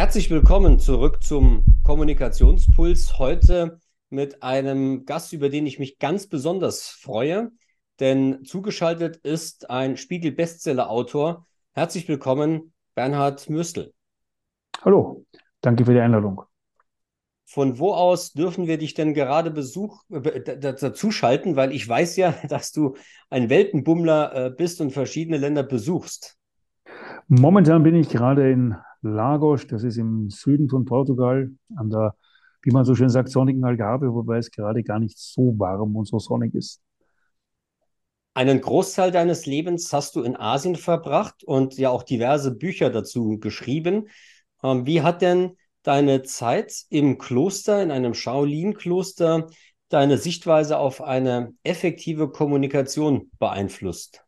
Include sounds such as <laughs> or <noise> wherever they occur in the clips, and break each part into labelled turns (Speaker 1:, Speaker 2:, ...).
Speaker 1: Herzlich willkommen zurück zum Kommunikationspuls. Heute mit einem Gast, über den ich mich ganz besonders freue, denn zugeschaltet ist ein Spiegel-Bestseller-Autor. Herzlich willkommen, Bernhard Müstel.
Speaker 2: Hallo, danke für die Einladung.
Speaker 1: Von wo aus dürfen wir dich denn gerade Besuch äh, dazuschalten? Weil ich weiß ja, <laughs> dass du ein Weltenbummler äh, bist und verschiedene Länder besuchst.
Speaker 2: Momentan bin ich gerade in Lagos, das ist im Süden von Portugal, an der, wie man so schön sagt, sonnigen Algarve, wobei es gerade gar nicht so warm und so sonnig ist.
Speaker 1: Einen Großteil deines Lebens hast du in Asien verbracht und ja auch diverse Bücher dazu geschrieben. Ähm, wie hat denn deine Zeit im Kloster, in einem Shaolin-Kloster, deine Sichtweise auf eine effektive Kommunikation beeinflusst?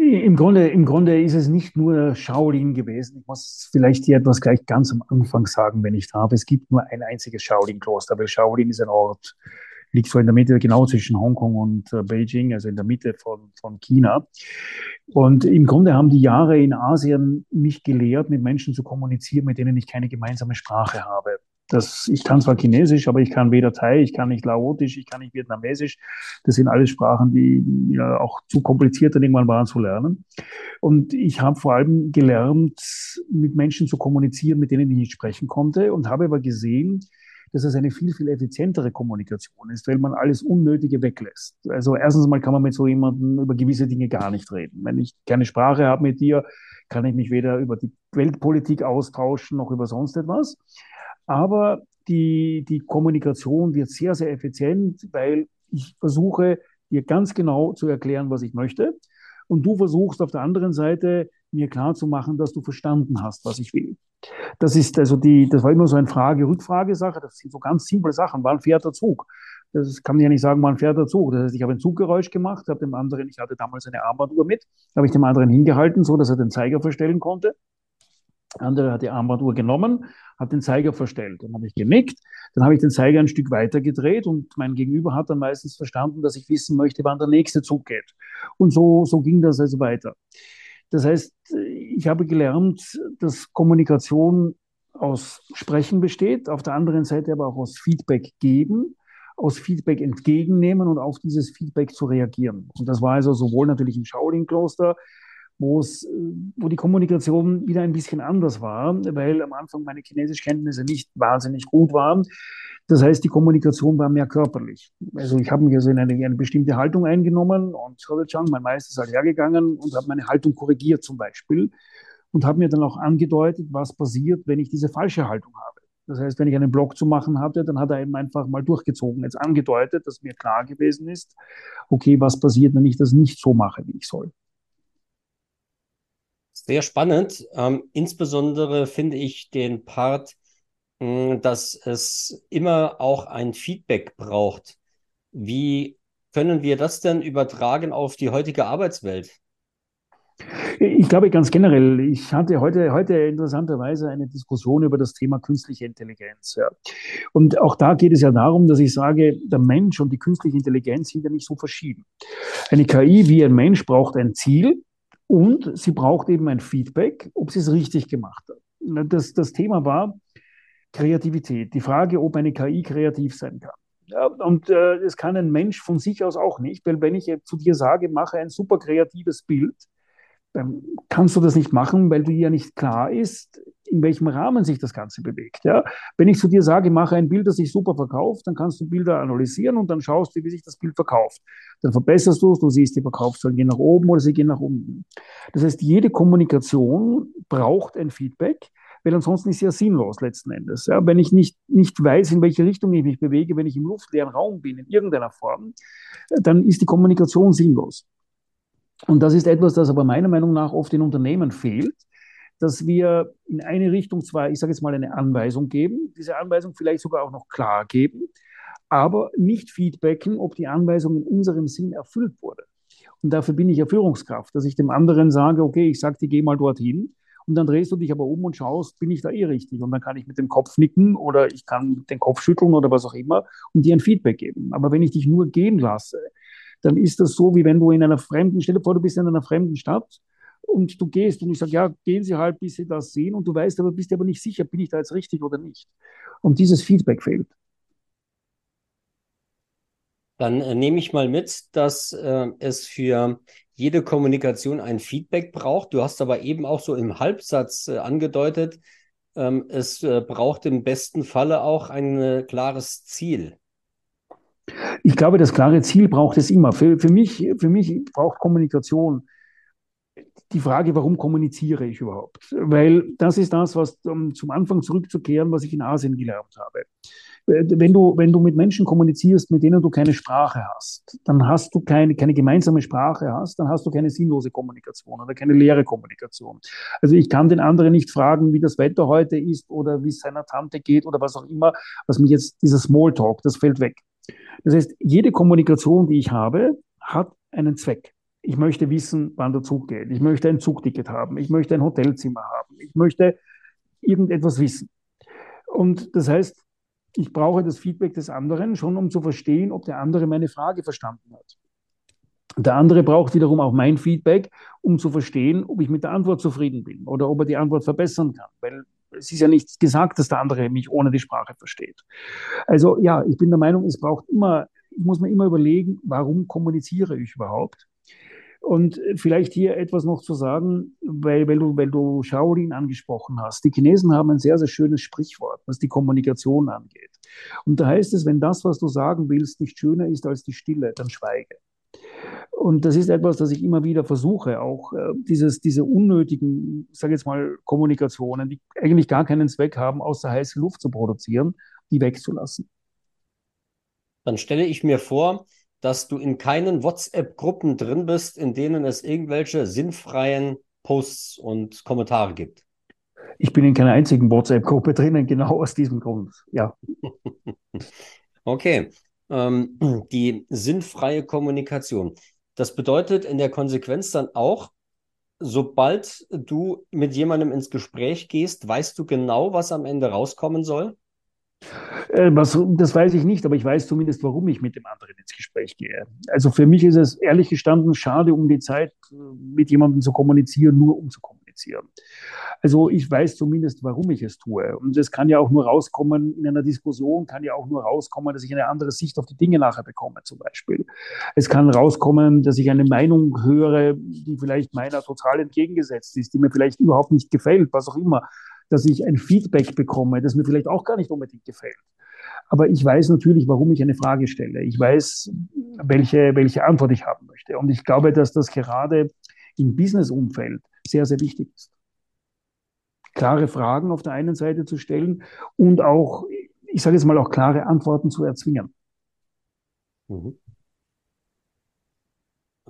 Speaker 2: Im Grunde, Im Grunde ist es nicht nur Shaolin gewesen. Ich muss vielleicht hier etwas gleich ganz am Anfang sagen, wenn ich darf. Es gibt nur ein einziges Shaolin-Kloster, weil Shaolin ist ein Ort, liegt so in der Mitte, genau zwischen Hongkong und äh, Beijing, also in der Mitte von, von China. Und im Grunde haben die Jahre in Asien mich gelehrt, mit Menschen zu kommunizieren, mit denen ich keine gemeinsame Sprache habe. Das, ich kann zwar Chinesisch, aber ich kann weder Thai, ich kann nicht Laotisch, ich kann nicht Vietnamesisch. Das sind alles Sprachen, die ja auch zu kompliziert dann irgendwann waren zu lernen. Und ich habe vor allem gelernt, mit Menschen zu kommunizieren, mit denen ich nicht sprechen konnte und habe aber gesehen, dass es eine viel, viel effizientere Kommunikation ist, weil man alles Unnötige weglässt. Also erstens mal kann man mit so jemandem über gewisse Dinge gar nicht reden. Wenn ich keine Sprache habe mit dir, kann ich mich weder über die Weltpolitik austauschen noch über sonst etwas. Aber die, die Kommunikation wird sehr, sehr effizient, weil ich versuche, dir ganz genau zu erklären, was ich möchte. Und du versuchst auf der anderen Seite mir klar zu machen, dass du verstanden hast, was ich will. Das ist also die, das war immer so eine Frage-Rückfrage-Sache. Das sind so ganz simple Sachen. Wann fährt der Zug? Das kann man ja nicht sagen, wann fährt der Zug. Das heißt, ich habe ein Zuggeräusch gemacht, habe dem anderen, ich hatte damals eine Armbanduhr mit, habe ich dem anderen hingehalten, so dass er den Zeiger verstellen konnte. Der andere hat die Armbanduhr genommen, hat den Zeiger verstellt. Dann habe ich genickt, dann habe ich den Zeiger ein Stück weiter gedreht und mein Gegenüber hat dann meistens verstanden, dass ich wissen möchte, wann der nächste Zug geht. Und so, so ging das also weiter. Das heißt, ich habe gelernt, dass Kommunikation aus Sprechen besteht, auf der anderen Seite aber auch aus Feedback geben, aus Feedback entgegennehmen und auf dieses Feedback zu reagieren. Und das war also sowohl natürlich im Shaolin-Kloster, wo es, wo die Kommunikation wieder ein bisschen anders war, weil am Anfang meine Chinesischkenntnisse nicht wahnsinnig gut waren. Das heißt, die Kommunikation war mehr körperlich. Also ich habe mich also in eine, eine bestimmte Haltung eingenommen und Chang, mein Meister, ist halt hergegangen und habe meine Haltung korrigiert zum Beispiel und habe mir dann auch angedeutet, was passiert, wenn ich diese falsche Haltung habe. Das heißt, wenn ich einen Blog zu machen hatte, dann hat er eben einfach mal durchgezogen, jetzt angedeutet, dass mir klar gewesen ist, okay, was passiert, wenn ich das nicht so mache, wie ich soll.
Speaker 1: Sehr spannend. Ähm, insbesondere finde ich den Part, mh, dass es immer auch ein Feedback braucht. Wie können wir das denn übertragen auf die heutige Arbeitswelt?
Speaker 2: Ich glaube ganz generell, ich hatte heute, heute interessanterweise eine Diskussion über das Thema künstliche Intelligenz. Ja. Und auch da geht es ja darum, dass ich sage, der Mensch und die künstliche Intelligenz sind ja nicht so verschieden. Eine KI wie ein Mensch braucht ein Ziel, und sie braucht eben ein Feedback, ob sie es richtig gemacht hat. Das, das Thema war Kreativität. Die Frage, ob eine KI kreativ sein kann. Ja, und äh, es kann ein Mensch von sich aus auch nicht, weil wenn ich zu dir sage, mache ein super kreatives Bild, dann kannst du das nicht machen, weil dir ja nicht klar ist, in welchem Rahmen sich das Ganze bewegt. Ja? Wenn ich zu dir sage, mache ein Bild, das sich super verkauft, dann kannst du Bilder analysieren und dann schaust du, wie sich das Bild verkauft. Dann verbesserst du es, du siehst, die Verkaufszahlen gehen nach oben oder sie gehen nach unten. Das heißt, jede Kommunikation braucht ein Feedback, weil ansonsten ist sie ja sinnlos letzten Endes. Ja? Wenn ich nicht, nicht weiß, in welche Richtung ich mich bewege, wenn ich im luftleeren Raum bin, in irgendeiner Form, dann ist die Kommunikation sinnlos. Und das ist etwas, das aber meiner Meinung nach oft in Unternehmen fehlt, dass wir in eine Richtung zwar, ich sage jetzt mal, eine Anweisung geben, diese Anweisung vielleicht sogar auch noch klar geben, aber nicht feedbacken, ob die Anweisung in unserem Sinn erfüllt wurde. Und dafür bin ich ja Führungskraft, dass ich dem anderen sage, okay, ich sage dir, geh mal dorthin. Und dann drehst du dich aber um und schaust, bin ich da eh richtig? Und dann kann ich mit dem Kopf nicken oder ich kann den Kopf schütteln oder was auch immer und dir ein Feedback geben. Aber wenn ich dich nur gehen lasse, dann ist das so, wie wenn du in einer fremden, stell dir vor, du bist in einer fremden Stadt und du gehst und ich sage, ja, gehen Sie halt, bis Sie das sehen und du weißt aber, bist dir aber nicht sicher, bin ich da jetzt richtig oder nicht. Und dieses Feedback fehlt.
Speaker 1: Dann äh, nehme ich mal mit, dass äh, es für jede Kommunikation ein Feedback braucht. Du hast aber eben auch so im Halbsatz äh, angedeutet, ähm, es äh, braucht im besten Falle auch ein äh, klares Ziel.
Speaker 2: Ich glaube, das klare Ziel braucht es immer. Für, für, mich, für mich braucht Kommunikation die Frage, warum kommuniziere ich überhaupt? Weil das ist das, was um zum Anfang zurückzukehren, was ich in Asien gelernt habe. Wenn du, wenn du mit Menschen kommunizierst, mit denen du keine Sprache hast, dann hast du keine, keine gemeinsame Sprache hast, dann hast du keine sinnlose Kommunikation oder keine leere Kommunikation. Also ich kann den anderen nicht fragen, wie das Wetter heute ist oder wie es seiner Tante geht oder was auch immer, was mich jetzt, dieser Smalltalk, das fällt weg. Das heißt, jede Kommunikation, die ich habe, hat einen Zweck. Ich möchte wissen, wann der Zug geht. Ich möchte ein Zugticket haben. Ich möchte ein Hotelzimmer haben. Ich möchte irgendetwas wissen. Und das heißt, ich brauche das Feedback des anderen schon, um zu verstehen, ob der andere meine Frage verstanden hat. Der andere braucht wiederum auch mein Feedback, um zu verstehen, ob ich mit der Antwort zufrieden bin oder ob er die Antwort verbessern kann. Weil es ist ja nichts gesagt, dass der andere mich ohne die Sprache versteht. Also ja, ich bin der Meinung, es braucht immer, ich muss mir immer überlegen, warum kommuniziere ich überhaupt? Und vielleicht hier etwas noch zu sagen, weil, weil, du, weil du Shaolin angesprochen hast. Die Chinesen haben ein sehr, sehr schönes Sprichwort, was die Kommunikation angeht. Und da heißt es, wenn das, was du sagen willst, nicht schöner ist als die Stille, dann schweige. Und das ist etwas, das ich immer wieder versuche, auch äh, dieses, diese unnötigen, sage jetzt mal, Kommunikationen, die eigentlich gar keinen Zweck haben, außer heiße Luft zu produzieren, die wegzulassen.
Speaker 1: Dann stelle ich mir vor, dass du in keinen WhatsApp-Gruppen drin bist, in denen es irgendwelche sinnfreien Posts und Kommentare gibt.
Speaker 2: Ich bin in keiner einzigen WhatsApp-Gruppe drinnen, genau aus diesem Grund, ja. <laughs>
Speaker 1: okay. Ähm, die sinnfreie Kommunikation. Das bedeutet in der Konsequenz dann auch, sobald du mit jemandem ins Gespräch gehst, weißt du genau, was am Ende rauskommen soll?
Speaker 2: Äh, was, das weiß ich nicht, aber ich weiß zumindest, warum ich mit dem anderen ins Gespräch gehe. Also für mich ist es ehrlich gestanden schade um die Zeit, mit jemandem zu kommunizieren, nur um zu kommunizieren. Also ich weiß zumindest, warum ich es tue. Und es kann ja auch nur rauskommen, in einer Diskussion kann ja auch nur rauskommen, dass ich eine andere Sicht auf die Dinge nachher bekomme, zum Beispiel. Es kann rauskommen, dass ich eine Meinung höre, die vielleicht meiner total entgegengesetzt ist, die mir vielleicht überhaupt nicht gefällt, was auch immer dass ich ein Feedback bekomme, das mir vielleicht auch gar nicht unbedingt gefällt. Aber ich weiß natürlich, warum ich eine Frage stelle. Ich weiß, welche, welche Antwort ich haben möchte. Und ich glaube, dass das gerade im Business-Umfeld sehr, sehr wichtig ist. Klare Fragen auf der einen Seite zu stellen und auch, ich sage jetzt mal, auch klare Antworten zu erzwingen. Mhm.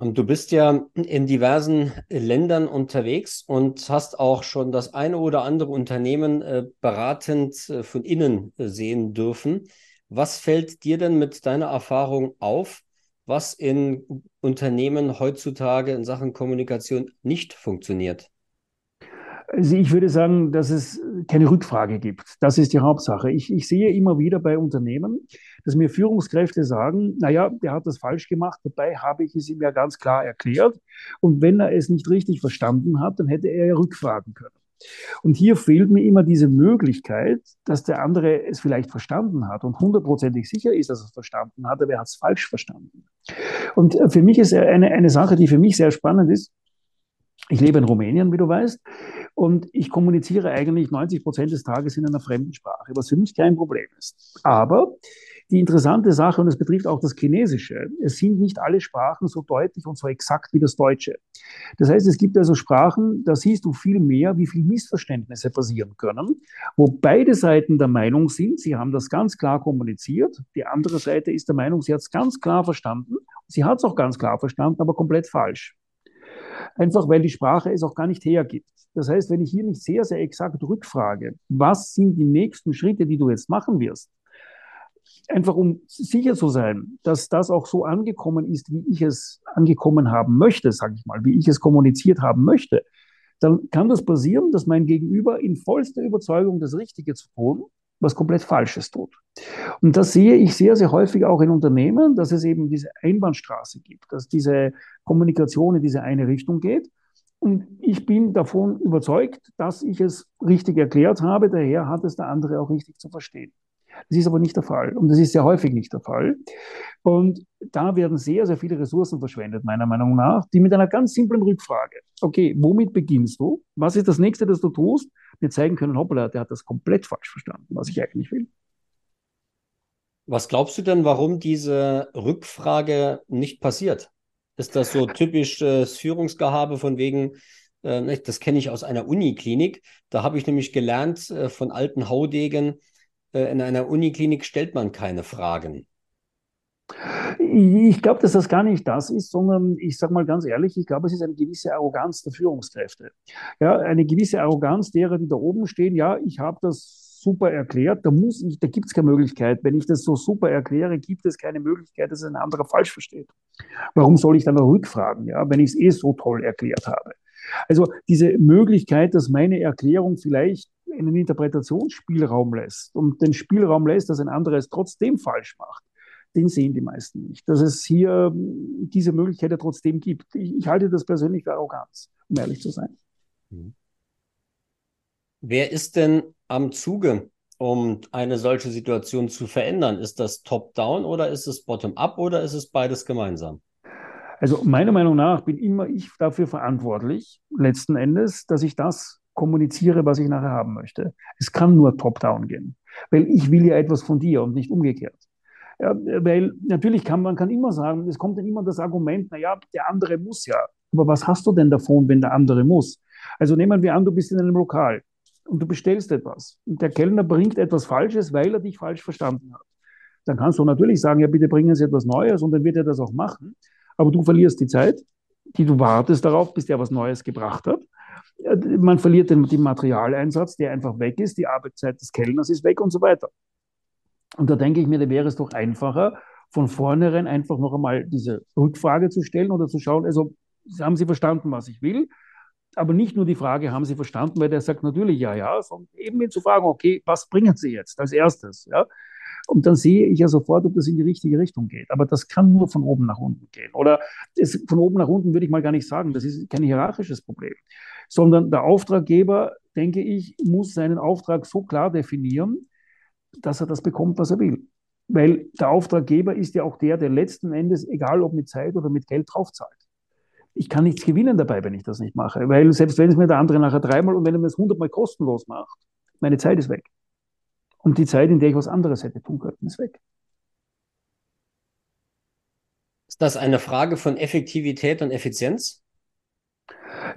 Speaker 1: Und du bist ja in diversen Ländern unterwegs und hast auch schon das eine oder andere Unternehmen äh, beratend äh, von innen äh, sehen dürfen. Was fällt dir denn mit deiner Erfahrung auf, was in Unternehmen heutzutage in Sachen Kommunikation nicht funktioniert?
Speaker 2: Also ich würde sagen, dass es keine Rückfrage gibt. Das ist die Hauptsache. Ich, ich sehe immer wieder bei Unternehmen, dass mir Führungskräfte sagen, naja, der hat das falsch gemacht, dabei habe ich es ihm ja ganz klar erklärt. Und wenn er es nicht richtig verstanden hat, dann hätte er ja rückfragen können. Und hier fehlt mir immer diese Möglichkeit, dass der andere es vielleicht verstanden hat und hundertprozentig sicher ist, dass er es verstanden hat, aber er hat es falsch verstanden. Und äh, für mich ist eine, eine Sache, die für mich sehr spannend ist, ich lebe in Rumänien, wie du weißt, und ich kommuniziere eigentlich 90 Prozent des Tages in einer fremden Sprache, was für mich kein Problem ist. Aber die interessante Sache, und es betrifft auch das Chinesische, es sind nicht alle Sprachen so deutlich und so exakt wie das Deutsche. Das heißt, es gibt also Sprachen, da siehst du viel mehr, wie viel Missverständnisse passieren können, wo beide Seiten der Meinung sind, sie haben das ganz klar kommuniziert, die andere Seite ist der Meinung, sie hat es ganz klar verstanden, sie hat es auch ganz klar verstanden, aber komplett falsch einfach weil die Sprache es auch gar nicht hergibt. Das heißt, wenn ich hier nicht sehr, sehr exakt rückfrage, was sind die nächsten Schritte, die du jetzt machen wirst, einfach um sicher zu sein, dass das auch so angekommen ist, wie ich es angekommen haben möchte, sage ich mal, wie ich es kommuniziert haben möchte, dann kann das passieren, dass mein Gegenüber in vollster Überzeugung das Richtige zu tun was komplett Falsches tut. Und das sehe ich sehr, sehr häufig auch in Unternehmen, dass es eben diese Einbahnstraße gibt, dass diese Kommunikation in diese eine Richtung geht. Und ich bin davon überzeugt, dass ich es richtig erklärt habe. Daher hat es der andere auch richtig zu verstehen. Das ist aber nicht der Fall. Und das ist sehr häufig nicht der Fall. Und da werden sehr, sehr viele Ressourcen verschwendet, meiner Meinung nach, die mit einer ganz simplen Rückfrage, okay, womit beginnst du? Was ist das nächste, das du tust? Mir zeigen können, hoppla, der hat das komplett falsch verstanden, was ich eigentlich will.
Speaker 1: Was glaubst du denn, warum diese Rückfrage nicht passiert? Ist das so typisches Führungsgehabe von wegen, äh, das kenne ich aus einer Uniklinik. Da habe ich nämlich gelernt äh, von alten Haudegen, in einer Uniklinik stellt man keine Fragen.
Speaker 2: Ich glaube, dass das gar nicht das ist, sondern ich sage mal ganz ehrlich, ich glaube, es ist eine gewisse Arroganz der Führungskräfte. Ja, eine gewisse Arroganz derer, die da oben stehen. Ja, ich habe das super erklärt, da muss ich, da gibt es keine Möglichkeit. Wenn ich das so super erkläre, gibt es keine Möglichkeit, dass ein anderer falsch versteht. Warum soll ich dann noch rückfragen, ja, wenn ich es eh so toll erklärt habe? Also diese Möglichkeit, dass meine Erklärung vielleicht einen Interpretationsspielraum lässt und den Spielraum lässt, dass ein anderer es trotzdem falsch macht, den sehen die meisten nicht. Dass es hier diese Möglichkeit ja trotzdem gibt. Ich, ich halte das persönlich für Arroganz, um ehrlich zu sein. Mhm.
Speaker 1: Wer ist denn am Zuge, um eine solche Situation zu verändern? Ist das top-down oder ist es bottom-up oder ist es beides gemeinsam?
Speaker 2: Also meiner Meinung nach bin immer ich dafür verantwortlich, letzten Endes, dass ich das kommuniziere, was ich nachher haben möchte. Es kann nur top-down gehen, weil ich will ja etwas von dir und nicht umgekehrt. Ja, weil natürlich kann man kann immer sagen, es kommt dann immer das Argument, naja, der andere muss ja. Aber was hast du denn davon, wenn der andere muss? Also nehmen wir an, du bist in einem Lokal und du bestellst etwas und der Kellner bringt etwas Falsches, weil er dich falsch verstanden hat. Dann kannst du natürlich sagen, ja, bitte bringen Sie etwas Neues und dann wird er das auch machen aber du verlierst die Zeit, die du wartest darauf, bis der was Neues gebracht hat. Man verliert den, den Materialeinsatz, der einfach weg ist, die Arbeitszeit des Kellners ist weg und so weiter. Und da denke ich mir, da wäre es doch einfacher, von vornherein einfach noch einmal diese Rückfrage zu stellen oder zu schauen, also haben Sie verstanden, was ich will? Aber nicht nur die Frage, haben Sie verstanden, weil der sagt natürlich ja, ja, sondern eben zu fragen, okay, was bringen Sie jetzt als erstes? Ja? Und dann sehe ich ja sofort, ob das in die richtige Richtung geht. Aber das kann nur von oben nach unten gehen. Oder es, von oben nach unten würde ich mal gar nicht sagen. Das ist kein hierarchisches Problem. Sondern der Auftraggeber, denke ich, muss seinen Auftrag so klar definieren, dass er das bekommt, was er will. Weil der Auftraggeber ist ja auch der, der letzten Endes, egal ob mit Zeit oder mit Geld, draufzahlt. Ich kann nichts gewinnen dabei, wenn ich das nicht mache. Weil selbst wenn es mir der andere nachher dreimal und wenn er mir es hundertmal kostenlos macht, meine Zeit ist weg. Und die Zeit, in der ich was anderes hätte tun können, ist weg.
Speaker 1: Ist das eine Frage von Effektivität und Effizienz?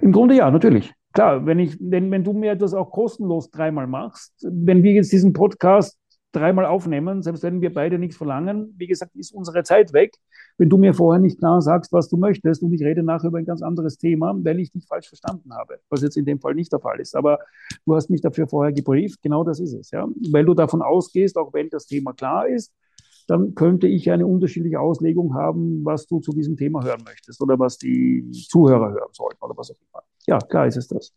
Speaker 2: Im Grunde ja, natürlich. Klar, wenn, ich, wenn, wenn du mir etwas auch kostenlos dreimal machst, wenn wir jetzt diesen Podcast dreimal aufnehmen, selbst wenn wir beide nichts verlangen. Wie gesagt, ist unsere Zeit weg. Wenn du mir vorher nicht klar sagst, was du möchtest und ich rede nachher über ein ganz anderes Thema, weil ich dich falsch verstanden habe, was jetzt in dem Fall nicht der Fall ist. Aber du hast mich dafür vorher gebrieft, genau das ist es. Ja? Weil du davon ausgehst, auch wenn das Thema klar ist, dann könnte ich eine unterschiedliche Auslegung haben, was du zu diesem Thema hören möchtest oder was die Zuhörer hören sollten oder was auch immer. Ja, klar ist es das.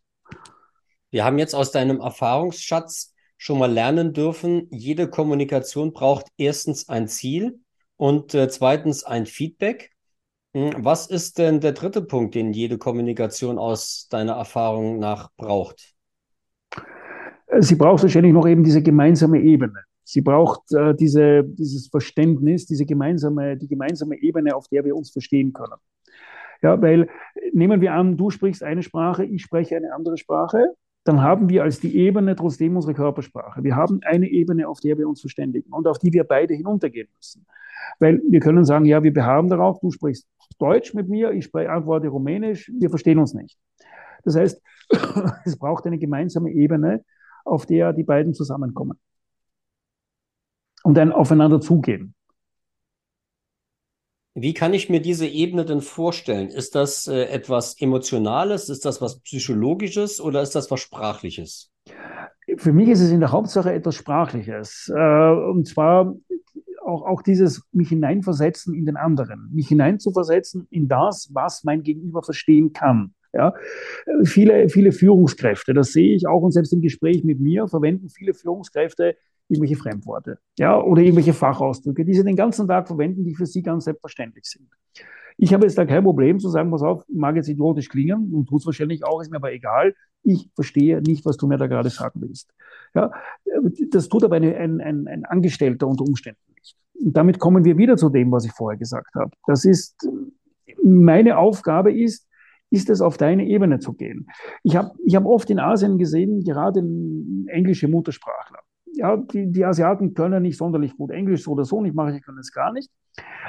Speaker 1: Wir haben jetzt aus deinem Erfahrungsschatz schon mal lernen dürfen, jede Kommunikation braucht erstens ein Ziel und äh, zweitens ein Feedback. Hm, was ist denn der dritte Punkt, den jede Kommunikation aus deiner Erfahrung nach braucht?
Speaker 2: Sie braucht wahrscheinlich noch eben diese gemeinsame Ebene. Sie braucht äh, diese, dieses Verständnis, diese gemeinsame, die gemeinsame Ebene, auf der wir uns verstehen können. Ja, weil nehmen wir an, du sprichst eine Sprache, ich spreche eine andere Sprache dann haben wir als die Ebene trotzdem unsere Körpersprache. Wir haben eine Ebene, auf der wir uns verständigen und auf die wir beide hinuntergehen müssen. Weil wir können sagen, ja, wir beharren darauf, du sprichst Deutsch mit mir, ich spreche antworte Rumänisch, wir verstehen uns nicht. Das heißt, <coughs> es braucht eine gemeinsame Ebene, auf der die beiden zusammenkommen und dann aufeinander zugehen.
Speaker 1: Wie kann ich mir diese Ebene denn vorstellen? Ist das äh, etwas Emotionales? Ist das was Psychologisches oder ist das was Sprachliches?
Speaker 2: Für mich ist es in der Hauptsache etwas Sprachliches. Äh, und zwar auch, auch dieses mich hineinversetzen in den anderen, mich hineinzuversetzen in das, was mein Gegenüber verstehen kann. Ja, viele, viele Führungskräfte, das sehe ich auch und selbst im Gespräch mit mir verwenden viele Führungskräfte irgendwelche Fremdworte ja, oder irgendwelche Fachausdrücke, die sie den ganzen Tag verwenden, die für sie ganz selbstverständlich sind. Ich habe jetzt da kein Problem zu sagen, pass auf, mag jetzt idiotisch klingen und tut es wahrscheinlich auch, ist mir aber egal. Ich verstehe nicht, was du mir da gerade sagen willst. Ja, das tut aber eine, ein, ein, ein Angestellter unter Umständen nicht. Und damit kommen wir wieder zu dem, was ich vorher gesagt habe. Das ist, meine Aufgabe ist, ist es auf deine Ebene zu gehen. Ich habe ich hab oft in Asien gesehen, gerade englische Muttersprachler. Ja, die, die Asiaten können nicht sonderlich gut Englisch so oder so, nicht mache ich können es gar nicht,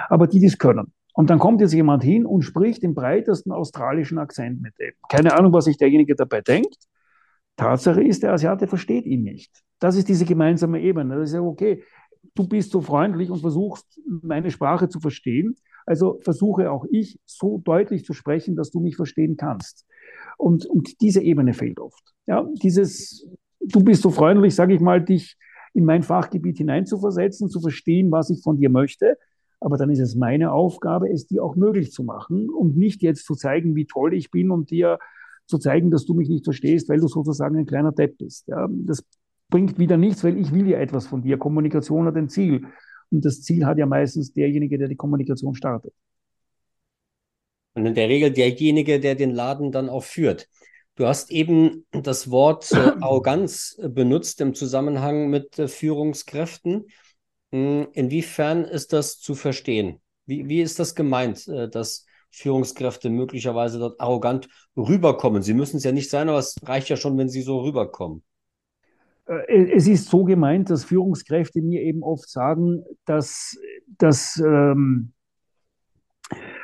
Speaker 2: aber die, die es können. Und dann kommt jetzt jemand hin und spricht im breitesten australischen Akzent mit dem. Keine Ahnung, was sich derjenige dabei denkt. Tatsache ist, der Asiate versteht ihn nicht. Das ist diese gemeinsame Ebene. Das ist ja okay. Du bist so freundlich und versuchst, meine Sprache zu verstehen. Also versuche auch ich so deutlich zu sprechen, dass du mich verstehen kannst. Und, und diese Ebene fehlt oft. Ja, dieses, du bist so freundlich, sage ich mal, dich in mein Fachgebiet hineinzuversetzen, zu verstehen, was ich von dir möchte. Aber dann ist es meine Aufgabe, es dir auch möglich zu machen und nicht jetzt zu zeigen, wie toll ich bin und dir zu zeigen, dass du mich nicht verstehst, weil du sozusagen ein kleiner Depp bist. Ja, das bringt wieder nichts, weil ich will ja etwas von dir. Kommunikation hat ein Ziel. Und das Ziel hat ja meistens derjenige, der die Kommunikation startet.
Speaker 1: Und in der Regel derjenige, der den Laden dann auch führt. Du hast eben das Wort äh, <clears throat> Arroganz äh, benutzt im Zusammenhang mit äh, Führungskräften. Hm, inwiefern ist das zu verstehen? Wie, wie ist das gemeint, äh, dass Führungskräfte möglicherweise dort arrogant rüberkommen? Sie müssen es ja nicht sein, aber es reicht ja schon, wenn sie so rüberkommen.
Speaker 2: Es ist so gemeint, dass Führungskräfte mir eben oft sagen, dass, dass ähm,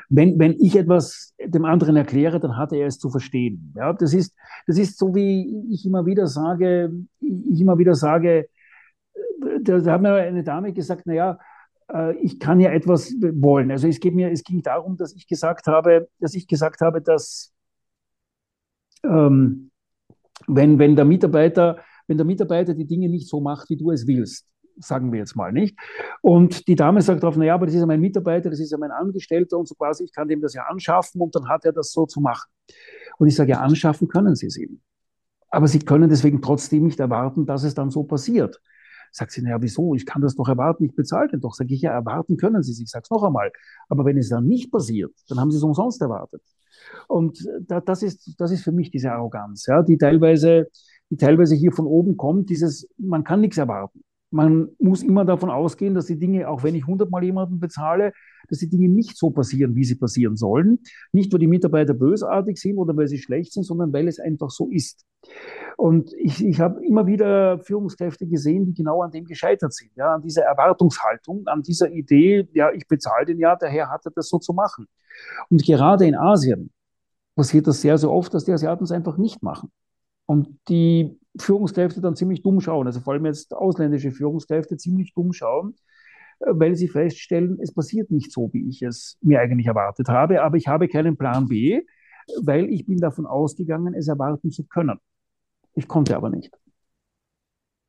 Speaker 2: wenn, wenn ich etwas dem anderen erkläre, dann hat er es zu verstehen. Ja, das ist, das ist so, wie ich immer wieder sage, ich immer wieder sage, da, da hat mir eine Dame gesagt, na ja, äh, ich kann ja etwas wollen. Also es geht mir, es ging darum, dass ich gesagt habe, dass ich gesagt habe, dass ähm, wenn, wenn der Mitarbeiter wenn der Mitarbeiter die Dinge nicht so macht, wie du es willst, sagen wir jetzt mal nicht. Und die Dame sagt darauf, naja, aber das ist ja mein Mitarbeiter, das ist ja mein Angestellter und so quasi, ich kann dem das ja anschaffen und dann hat er das so zu machen. Und ich sage, ja, anschaffen können Sie es ihm. Aber Sie können deswegen trotzdem nicht erwarten, dass es dann so passiert. Sagt sie, naja, wieso? Ich kann das doch erwarten, ich bezahle den doch. Sage ich, ja, erwarten können Sie es. Ich sage es noch einmal. Aber wenn es dann nicht passiert, dann haben Sie es umsonst erwartet. Und das ist, das ist für mich diese Arroganz, ja, die teilweise die teilweise hier von oben kommt, dieses, man kann nichts erwarten. Man muss immer davon ausgehen, dass die Dinge, auch wenn ich hundertmal jemanden bezahle, dass die Dinge nicht so passieren, wie sie passieren sollen. Nicht, weil die Mitarbeiter bösartig sind oder weil sie schlecht sind, sondern weil es einfach so ist. Und ich, ich habe immer wieder Führungskräfte gesehen, die genau an dem gescheitert sind, ja, an dieser Erwartungshaltung, an dieser Idee, ja, ich bezahle den ja, daher hat er das so zu machen. Und gerade in Asien passiert das sehr, sehr oft, dass die Asiaten es einfach nicht machen und die Führungskräfte dann ziemlich dumm schauen, also vor allem jetzt ausländische Führungskräfte ziemlich dumm schauen, äh, weil sie feststellen, es passiert nicht so, wie ich es mir eigentlich erwartet habe, aber ich habe keinen Plan B, weil ich bin davon ausgegangen, es erwarten zu können. Ich konnte aber nicht.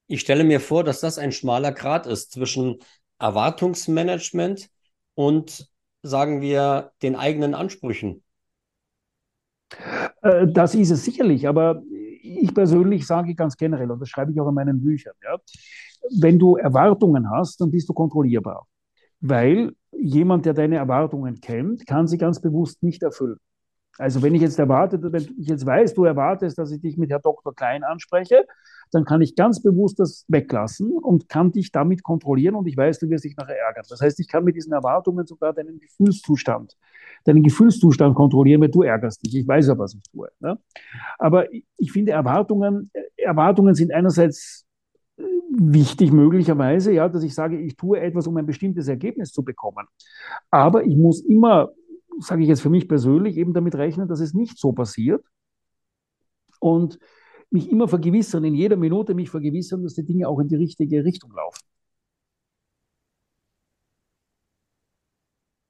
Speaker 1: Ich stelle mir vor, dass das ein schmaler Grat ist zwischen Erwartungsmanagement und, sagen wir, den eigenen Ansprüchen.
Speaker 2: Äh, das ist es sicherlich, aber ich persönlich sage ganz generell, und das schreibe ich auch in meinen Büchern, ja, wenn du Erwartungen hast, dann bist du kontrollierbar. Weil jemand, der deine Erwartungen kennt, kann sie ganz bewusst nicht erfüllen. Also wenn ich jetzt erwarte, wenn ich jetzt weiß, du erwartest, dass ich dich mit Herr Dr. Klein anspreche, dann kann ich ganz bewusst das weglassen und kann dich damit kontrollieren und ich weiß, du wirst dich nachher ärgern. Das heißt, ich kann mit diesen Erwartungen sogar deinen Gefühlszustand, deinen Gefühlszustand kontrollieren, weil du ärgerst dich. Ich weiß ja, was ich tue. Ne? Aber ich finde, Erwartungen, Erwartungen sind einerseits äh, wichtig möglicherweise, ja, dass ich sage, ich tue etwas, um ein bestimmtes Ergebnis zu bekommen. Aber ich muss immer sage ich jetzt für mich persönlich, eben damit rechnen, dass es nicht so passiert. Und mich immer vergewissern, in jeder Minute mich vergewissern, dass die Dinge auch in die richtige Richtung laufen.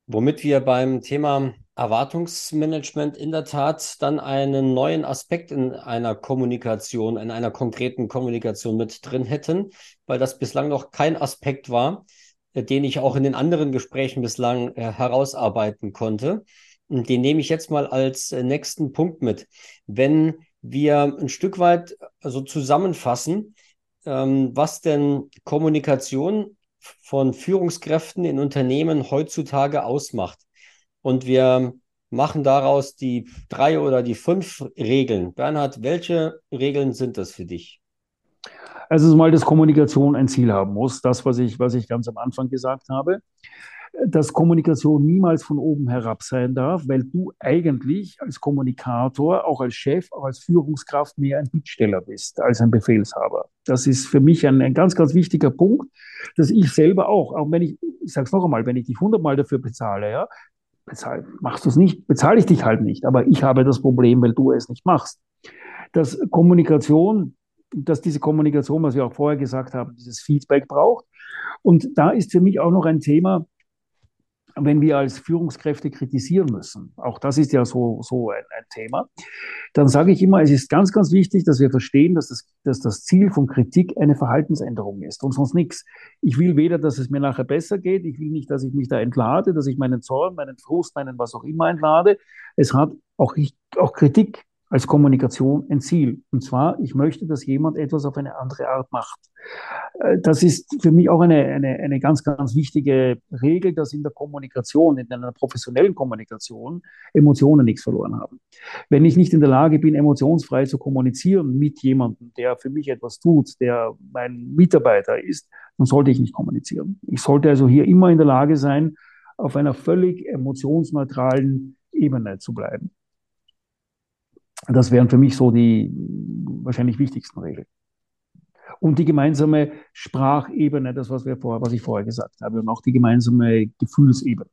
Speaker 1: Womit wir beim Thema Erwartungsmanagement in der Tat dann einen neuen Aspekt in einer Kommunikation, in einer konkreten Kommunikation mit drin hätten, weil das bislang noch kein Aspekt war, äh, den ich auch in den anderen Gesprächen bislang äh, herausarbeiten konnte. Und den nehme ich jetzt mal als äh, nächsten Punkt mit. Wenn wir ein Stück weit so also zusammenfassen, ähm, was denn Kommunikation von Führungskräften in Unternehmen heutzutage ausmacht, und wir machen daraus die drei oder die fünf Regeln. Bernhard, welche Regeln sind das für dich?
Speaker 2: Also mal, dass Kommunikation ein Ziel haben muss. Das, was ich, was ich ganz am Anfang gesagt habe. Dass Kommunikation niemals von oben herab sein darf, weil du eigentlich als Kommunikator, auch als Chef, auch als Führungskraft mehr ein Bittsteller bist als ein Befehlshaber. Das ist für mich ein, ein ganz, ganz wichtiger Punkt, dass ich selber auch, auch wenn ich, ich sage es noch einmal, wenn ich dich hundertmal dafür bezahle, ja, bezahl, machst du es nicht, bezahle ich dich halt nicht. Aber ich habe das Problem, weil du es nicht machst. Dass Kommunikation dass diese Kommunikation, was wir auch vorher gesagt haben, dieses Feedback braucht. Und da ist für mich auch noch ein Thema, wenn wir als Führungskräfte kritisieren müssen, auch das ist ja so, so ein, ein, Thema, dann sage ich immer, es ist ganz, ganz wichtig, dass wir verstehen, dass das, dass das Ziel von Kritik eine Verhaltensänderung ist und sonst nichts. Ich will weder, dass es mir nachher besser geht, ich will nicht, dass ich mich da entlade, dass ich meinen Zorn, meinen Frust, meinen was auch immer entlade. Es hat auch, ich, auch Kritik als Kommunikation ein Ziel. Und zwar, ich möchte, dass jemand etwas auf eine andere Art macht. Äh, das ist für mich auch eine, eine, eine ganz, ganz wichtige Regel, dass in der Kommunikation, in einer professionellen Kommunikation, Emotionen nichts verloren haben. Wenn ich nicht in der Lage bin, emotionsfrei zu kommunizieren mit jemandem, der für mich etwas tut, der mein Mitarbeiter ist, dann sollte ich nicht kommunizieren. Ich sollte also hier immer in der Lage sein, auf einer völlig emotionsneutralen Ebene zu bleiben. Das wären für mich so die wahrscheinlich wichtigsten Regeln. Und die gemeinsame Sprachebene, das, was, wir vorher, was ich vorher gesagt habe, und auch die gemeinsame Gefühlsebene.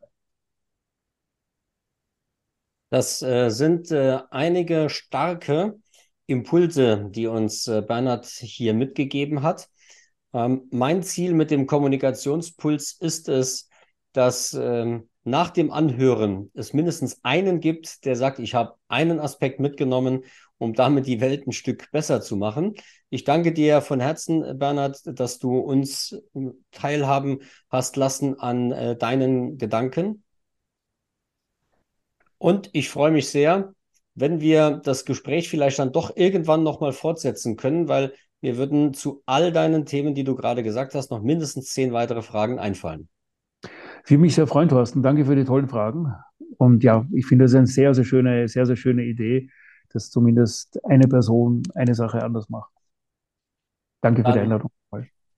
Speaker 1: Das äh, sind äh, einige starke Impulse, die uns äh, Bernhard hier mitgegeben hat. Ähm, mein Ziel mit dem Kommunikationspuls ist es, dass ähm, nach dem Anhören es mindestens einen gibt, der sagt, ich habe einen Aspekt mitgenommen, um damit die Welt ein Stück besser zu machen. Ich danke dir von Herzen, Bernhard, dass du uns teilhaben hast lassen an äh, deinen Gedanken. Und ich freue mich sehr, wenn wir das Gespräch vielleicht dann doch irgendwann nochmal fortsetzen können, weil mir würden zu all deinen Themen, die du gerade gesagt hast, noch mindestens zehn weitere Fragen einfallen.
Speaker 2: Für mich sehr freund, Thorsten. Danke für die tollen Fragen. Und ja, ich finde es eine sehr, sehr schöne, sehr, sehr schöne Idee, dass zumindest eine Person eine Sache anders macht. Danke für die Einladung.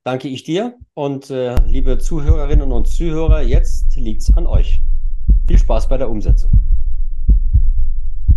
Speaker 1: Danke ich dir und äh, liebe Zuhörerinnen und Zuhörer, jetzt liegt es an euch. Viel Spaß bei der Umsetzung.